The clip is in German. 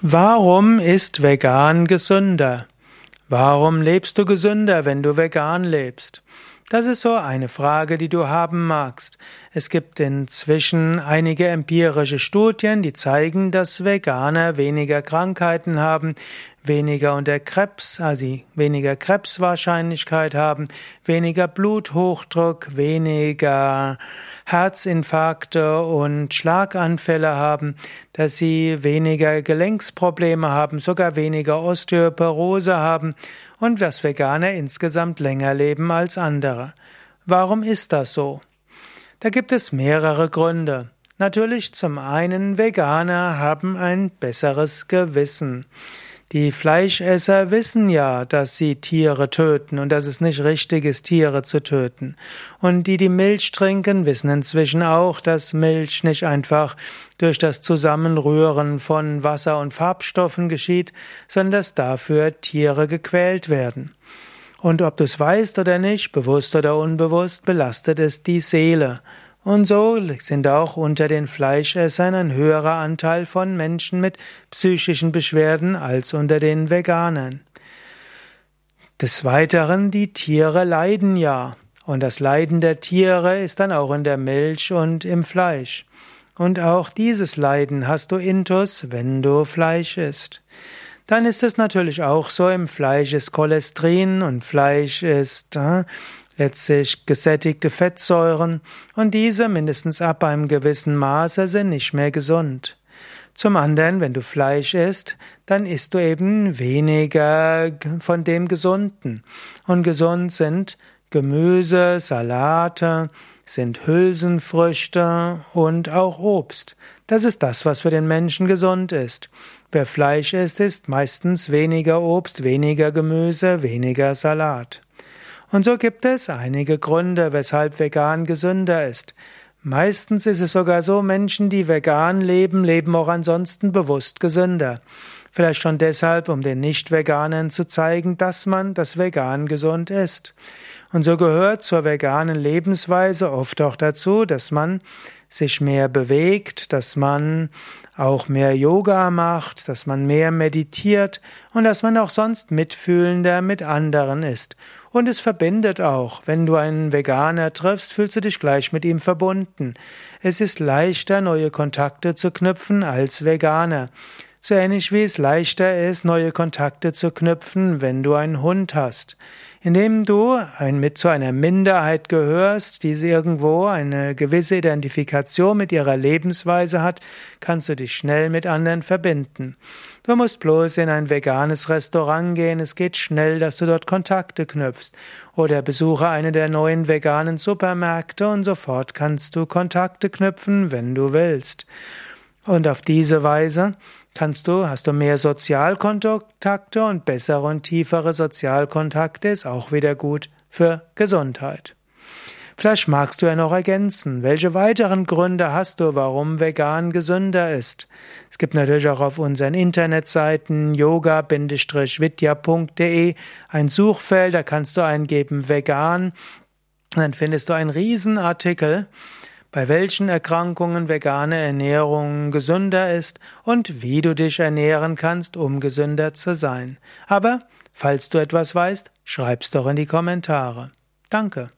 Warum ist vegan gesünder? Warum lebst du gesünder, wenn du vegan lebst? Das ist so eine Frage, die du haben magst. Es gibt inzwischen einige empirische Studien, die zeigen, dass Veganer weniger Krankheiten haben, weniger unter Krebs, also weniger Krebswahrscheinlichkeit haben, weniger Bluthochdruck, weniger Herzinfarkte und Schlaganfälle haben, dass sie weniger Gelenksprobleme haben, sogar weniger Osteoporose haben und dass Veganer insgesamt länger leben als andere. Warum ist das so? Da gibt es mehrere Gründe. Natürlich zum einen, Veganer haben ein besseres Gewissen. Die Fleischesser wissen ja, dass sie Tiere töten und dass es nicht richtig ist, Tiere zu töten. Und die, die Milch trinken, wissen inzwischen auch, dass Milch nicht einfach durch das Zusammenrühren von Wasser und Farbstoffen geschieht, sondern dass dafür Tiere gequält werden. Und ob du es weißt oder nicht, bewusst oder unbewusst, belastet es die Seele. Und so sind auch unter den Fleischessern ein höherer Anteil von Menschen mit psychischen Beschwerden als unter den Veganern. Des Weiteren, die Tiere leiden ja. Und das Leiden der Tiere ist dann auch in der Milch und im Fleisch. Und auch dieses Leiden hast du intus, wenn du Fleisch isst. Dann ist es natürlich auch so, im Fleisch ist Cholesterin und Fleisch ist äh, letztlich gesättigte Fettsäuren und diese mindestens ab einem gewissen Maße sind nicht mehr gesund. Zum anderen, wenn du Fleisch isst, dann isst du eben weniger von dem Gesunden. Und gesund sind Gemüse, Salate, sind Hülsenfrüchte und auch Obst. Das ist das, was für den Menschen gesund ist. Wer Fleisch isst, isst meistens weniger Obst, weniger Gemüse, weniger Salat. Und so gibt es einige Gründe, weshalb vegan gesünder ist. Meistens ist es sogar so, Menschen, die vegan leben, leben auch ansonsten bewusst gesünder. Vielleicht schon deshalb, um den Nicht-Veganern zu zeigen, dass man das Vegan gesund ist. Und so gehört zur veganen Lebensweise oft auch dazu, dass man sich mehr bewegt, dass man auch mehr Yoga macht, dass man mehr meditiert und dass man auch sonst mitfühlender mit anderen ist. Und es verbindet auch. Wenn du einen Veganer triffst, fühlst du dich gleich mit ihm verbunden. Es ist leichter, neue Kontakte zu knüpfen als Veganer. So ähnlich wie es leichter ist, neue Kontakte zu knüpfen, wenn du einen Hund hast. Indem du ein, mit zu einer Minderheit gehörst, die irgendwo eine gewisse Identifikation mit ihrer Lebensweise hat, kannst du dich schnell mit anderen verbinden. Du musst bloß in ein veganes Restaurant gehen, es geht schnell, dass du dort Kontakte knüpfst. Oder besuche eine der neuen veganen Supermärkte und sofort kannst du Kontakte knüpfen, wenn du willst. Und auf diese Weise kannst du, hast du mehr Sozialkontakte und bessere und tiefere Sozialkontakte ist auch wieder gut für Gesundheit. Vielleicht magst du ja noch ergänzen, welche weiteren Gründe hast du, warum vegan gesünder ist. Es gibt natürlich auch auf unseren Internetseiten yoga-vidya.de ein Suchfeld, da kannst du eingeben vegan, dann findest du einen Riesenartikel bei welchen Erkrankungen vegane Ernährung gesünder ist und wie du dich ernähren kannst, um gesünder zu sein. Aber falls du etwas weißt, schreib's doch in die Kommentare. Danke.